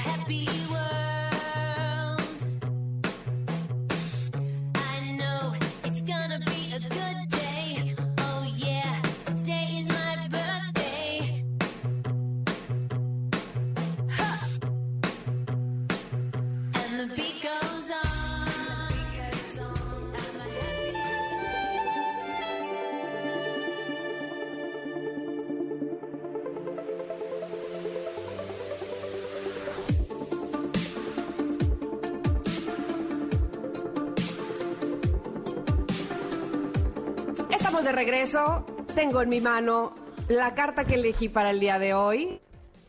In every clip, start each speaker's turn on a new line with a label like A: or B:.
A: happy
B: de regreso. Tengo en mi mano la carta que elegí para el día de hoy.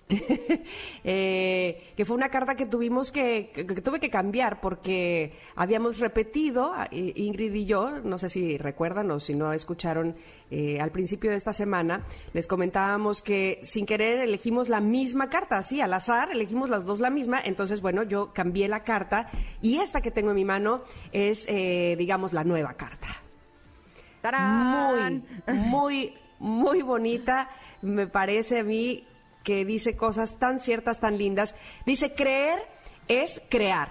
B: Eh, que fue una carta que tuvimos que, que- que tuve que cambiar porque habíamos repetido, eh, Ingrid y yo, no sé si recuerdan o si no escucharon eh, al principio de esta semana, les comentábamos que sin querer elegimos la misma carta, así al azar, elegimos las dos la misma, entonces bueno, yo cambié la carta y esta que tengo en mi mano es, eh, digamos, la nueva carta
C: ¡Tarán!
B: muy, muy bonita. Me parece a mí que dice cosas tan ciertas, tan lindas. Dice, creer es crear.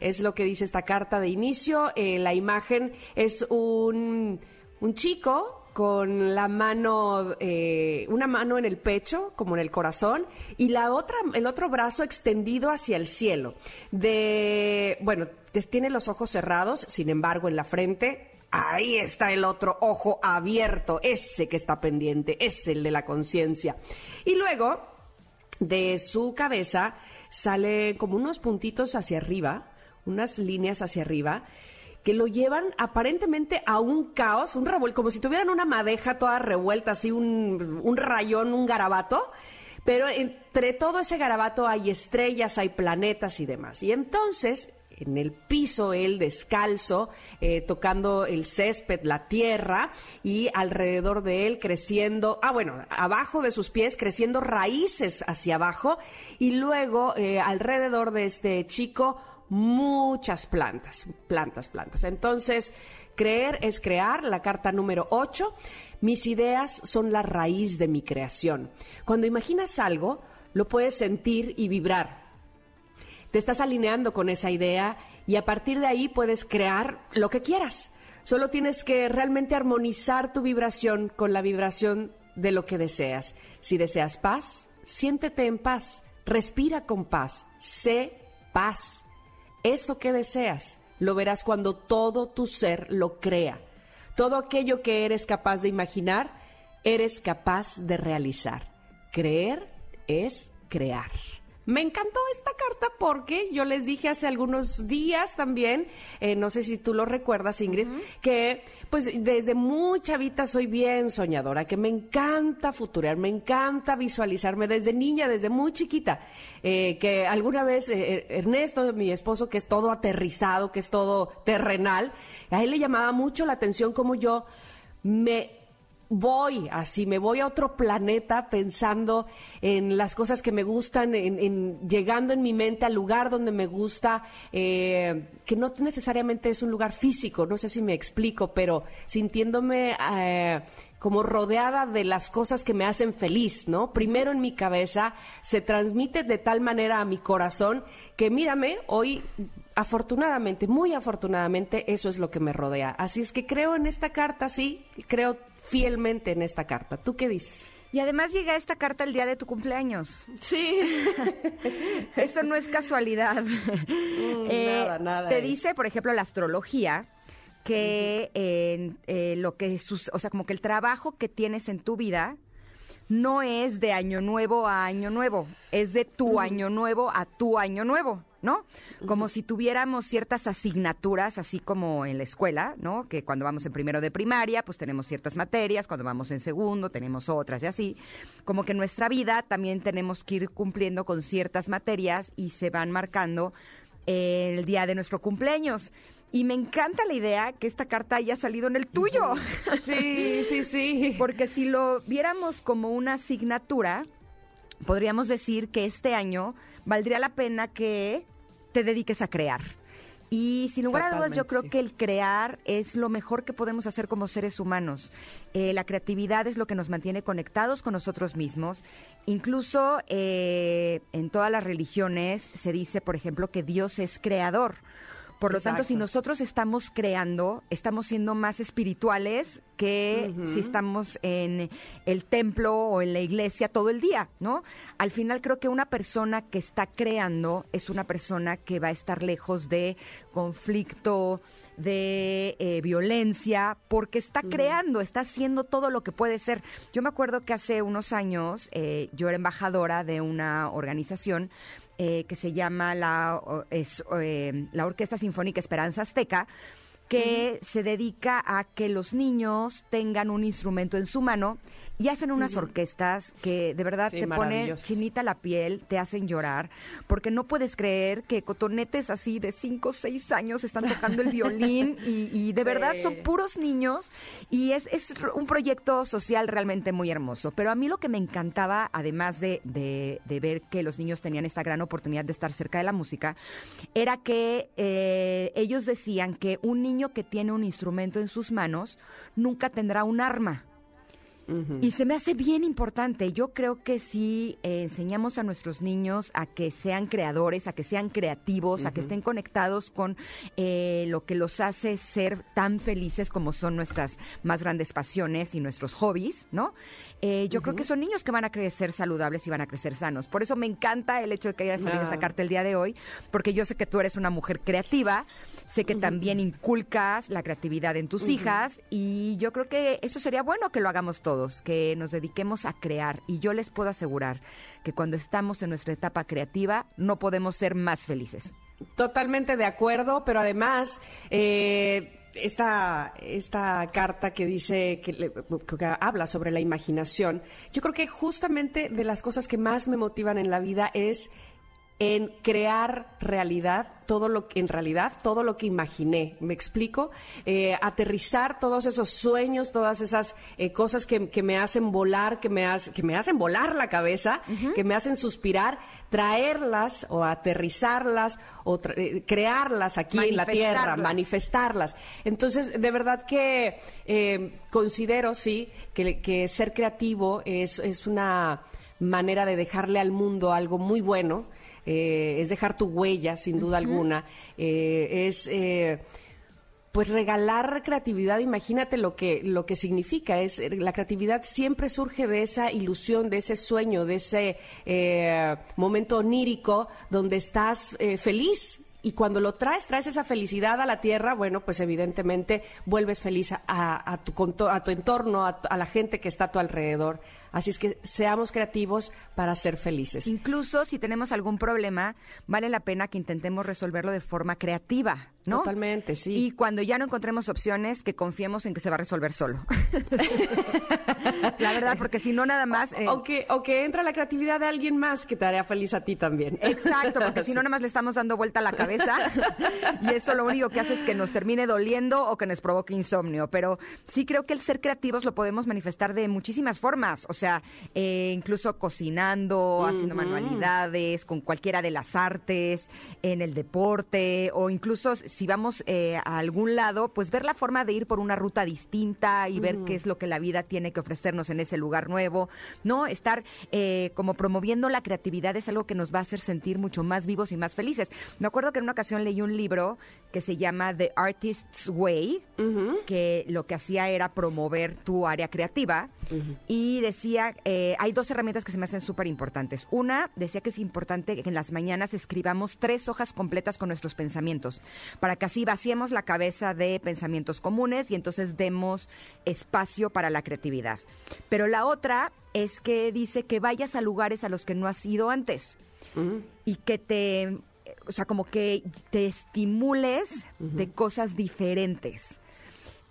B: Es lo que dice esta carta de inicio. Eh, la imagen es un, un chico con la mano, eh, una mano en el pecho, como en el corazón, y la otra, el otro brazo extendido hacia el cielo. De, bueno, tiene los ojos cerrados, sin embargo, en la frente Ahí está el otro ojo abierto, ese que está pendiente, es el de la conciencia. Y luego, de su cabeza sale como unos puntitos hacia arriba, unas líneas hacia arriba, que lo llevan aparentemente a un caos, un revuelto, como si tuvieran una madeja toda revuelta, así un, un rayón, un garabato. Pero entre todo ese garabato hay estrellas, hay planetas y demás. Y entonces en el piso, él descalzo, eh, tocando el césped, la tierra, y alrededor de él creciendo, ah, bueno, abajo de sus pies, creciendo raíces hacia abajo, y luego eh, alrededor de este chico, muchas plantas, plantas, plantas. Entonces, creer es crear, la carta número 8. Mis ideas son la raíz de mi creación. Cuando imaginas algo, lo puedes sentir y vibrar te estás alineando con esa idea y a partir de ahí puedes crear lo que quieras. Solo tienes que realmente armonizar tu vibración con la vibración de lo que deseas. Si deseas paz, siéntete en paz, respira con paz, sé paz. Eso que deseas lo verás cuando todo tu ser lo crea. Todo aquello que eres capaz de imaginar, eres capaz de realizar. Creer es crear. Me encantó esta carta porque yo les dije hace algunos días también, eh, no sé si tú lo recuerdas, Ingrid, que pues desde muy chavita soy bien soñadora, que me encanta futurear, me encanta visualizarme desde niña, desde muy chiquita, eh, que alguna vez eh, Ernesto, mi esposo, que es todo aterrizado, que es todo terrenal, a él le llamaba mucho la atención como yo me voy así, me voy a otro planeta pensando en las cosas que me gustan, en, en- llegando en mi mente al lugar donde me gusta, eh, que no necesariamente es un lugar físico, no sé si me explico, pero sintiéndome eh, como rodeada de las cosas que me hacen feliz, ¿no? Primero en mi cabeza, se transmite de tal manera a mi corazón que mírame, hoy afortunadamente, muy afortunadamente, eso es lo que me rodea. Así es que creo en esta carta, sí, creo fielmente en esta carta. ¿Tú qué dices?
C: Y además llega esta carta el día de tu cumpleaños.
B: Sí.
C: Eso no es casualidad. Eh,
B: nada, nada
C: Te
B: es.
C: dice, por ejemplo, la astrología que eh, eh, lo que sus, o sea, como que el trabajo que tienes en tu vida no es de año nuevo a año nuevo, es de tu año nuevo a tu año nuevo, ¿no? Como si tuviéramos ciertas asignaturas, así como en la escuela, ¿no? Que cuando vamos en primero de primaria, pues tenemos ciertas materias, cuando vamos en segundo tenemos otras y así. Como que en nuestra vida también tenemos que ir cumpliendo con ciertas materias y se van marcando el día de nuestro cumpleaños. Y me encanta la idea que esta carta haya salido en el tuyo.
B: Sí, sí, sí.
C: Porque si lo viéramos como una asignatura, podríamos decir que este año valdría la pena que te dediques a crear. Y sin lugar a dudas, yo creo
B: sí.
C: que el crear es lo mejor que podemos hacer como seres humanos. Eh, la creatividad es lo que nos mantiene conectados con nosotros mismos. Incluso eh, en todas las religiones se dice, por ejemplo, que Dios es creador. Por lo tanto, si nosotros estamos creando, estamos siendo más espirituales que si estamos en el templo o en la iglesia todo el día, ¿no? Al final creo que una persona que está creando es una persona que va a estar lejos de conflicto, de eh, violencia, porque está creando, está haciendo todo lo que puede ser. Yo me acuerdo que hace unos años eh, yo era embajadora de una organización eh, que se llama la, es, eh, la Orquesta Sinfónica Esperanza Azteca, que se dedica a que los niños tengan un instrumento en su mano y hacen unas orquestas que de verdad
B: Sí,
C: te ponen chinita la piel, te hacen llorar, porque no puedes creer que cotonetes así de 5 o 6 años están tocando el violín y, y de
B: Sí.
C: verdad son puros niños y es, es un proyecto social realmente muy hermoso. Pero a mí lo que me encantaba, además de, de- de ver que los niños tenían esta gran oportunidad de estar cerca de la música, era que eh, ellos decían que un niño que tiene un instrumento en sus manos nunca tendrá un arma. Y se me hace bien importante. Yo creo que si eh, enseñamos a nuestros niños a que sean creadores, a que sean creativos, a que estén conectados con eh, lo que los hace ser tan felices como son nuestras más grandes pasiones y nuestros hobbies, ¿no? Eh, yo creo que son niños que van a crecer saludables y van a crecer sanos. Por eso me encanta el hecho de que haya salido esta carta el día de hoy, porque yo sé que tú eres una mujer creativa, sé que también inculcas la creatividad en tus hijas y yo creo que eso sería bueno que lo hagamos todos, que nos dediquemos a crear. Y yo les puedo asegurar que cuando estamos en nuestra etapa creativa no podemos ser más felices.
B: Totalmente de acuerdo, pero además, eh, esta, esta carta que dice, que, que habla sobre la imaginación, yo creo que justamente de las cosas que más me motivan en la vida es en crear realidad todo lo que en realidad todo lo que imaginé me explico Eh, aterrizar todos esos sueños todas esas eh, cosas que, que me hacen volar que me, hace- que me hacen volar la cabeza que me hacen suspirar traerlas o aterrizarlas o tra- eh, crearlas aquí en la tierra
C: Manifestarlas.
B: manifestarlas. Entonces, de verdad que eh, considero, sí, que, que ser creativo es, es una manera de dejarle al mundo algo muy bueno, eh, es dejar tu huella, sin duda alguna, eh, es... eh, pues regalar creatividad, imagínate lo que lo que significa. Es la creatividad siempre surge de esa ilusión, de ese sueño, de ese eh, momento onírico donde estás eh, feliz. Y cuando lo traes, traes esa felicidad a la tierra, bueno, pues evidentemente vuelves feliz a, a tu, a tu entorno, a, a la gente que está a tu alrededor. Así es que seamos creativos para ser felices.
C: Incluso si tenemos algún problema, vale la pena que intentemos resolverlo de forma creativa, ¿no?
B: Totalmente, sí.
C: Y cuando ya no encontremos opciones, que confiemos en que se va a resolver solo. la verdad, porque si no nada más... eh,
B: o, que, o que entra la creatividad de alguien más que te hará feliz a ti también.
C: Exacto, porque si no, nada más le estamos dando vuelta a la cabeza y eso lo único que hace es que nos termine doliendo o que nos provoque insomnio. Pero sí creo que el ser creativos lo podemos manifestar de muchísimas formas, o sea, eh, incluso cocinando, haciendo manualidades, con cualquiera de las artes, en el deporte o incluso si vamos eh, a algún lado, pues ver la forma de ir por una ruta distinta y ver qué es lo que la vida tiene que ofrecernos en ese lugar nuevo, ¿no? Estar eh, como promoviendo la creatividad es algo que nos va a hacer sentir mucho más vivos y más felices. Me acuerdo que en una ocasión leí un libro que se llama The Artist's Way, que lo que hacía era promover tu área creativa y decía, eh, hay dos herramientas que se me hacen súper importantes. Una, decía que es importante que en las mañanas escribamos tres hojas completas con nuestros pensamientos, para que así vaciemos la cabeza de pensamientos comunes y entonces demos espacio para la creatividad. Pero la otra es que dice que vayas a lugares a los que no has ido antes y que te, o sea, como que te estimules de cosas diferentes.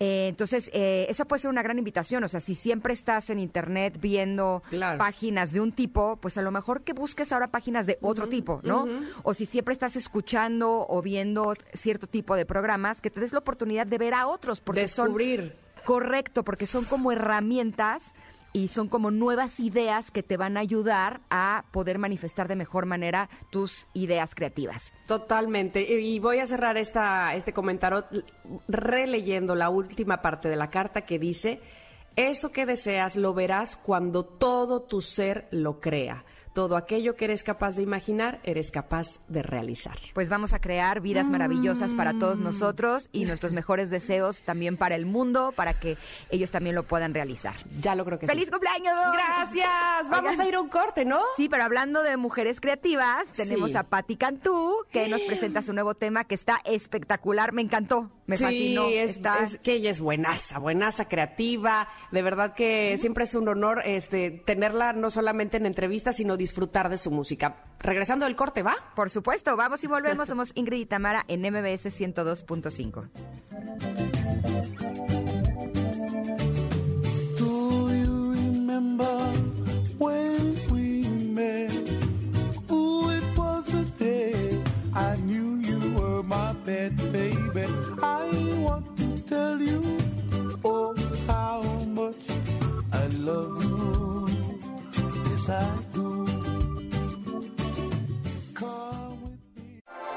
C: Eh, entonces, eh, esa puede ser una gran invitación. O sea, si siempre estás en internet viendo
B: Claro.
C: páginas de un tipo, pues a lo mejor que busques ahora páginas de otro tipo, ¿no? O si siempre estás escuchando o viendo cierto tipo de programas, que te des la oportunidad de ver a otros. Porque son-
B: Descubrir.
C: Correcto, porque son como herramientas y son como nuevas ideas que te van a ayudar a poder manifestar de mejor manera tus ideas creativas.
B: Totalmente. Y voy a cerrar esta, este comentario releyendo la última parte de la carta que dice, eso que deseas lo verás cuando todo tu ser lo crea. Todo aquello que eres capaz de imaginar, eres capaz de realizar.
C: Pues vamos a crear vidas maravillosas para todos
B: Mm.
C: nosotros y nuestros mejores deseos también para el mundo, para que ellos también lo puedan realizar.
B: Ya lo creo que
C: ¡Feliz
B: sí.
C: cumpleaños!
B: Gracias. Vamos
C: Oigan.
B: a ir a un corte, ¿no?
C: Sí, pero hablando de mujeres creativas, tenemos
B: Sí.
C: a Patti Cantú, que nos presenta su nuevo tema que está espectacular. Me encantó, me
B: sí,
C: fascinó.
B: es,
C: Está-
B: es que ella es buenaza, buenaza, creativa. De verdad que siempre es un honor este, tenerla no solamente en entrevistas, sino disfrutar de su música. Regresando del corte, ¿va?
C: Por supuesto, vamos y volvemos. Somos Ingrid y Tamara en MBS 102.5.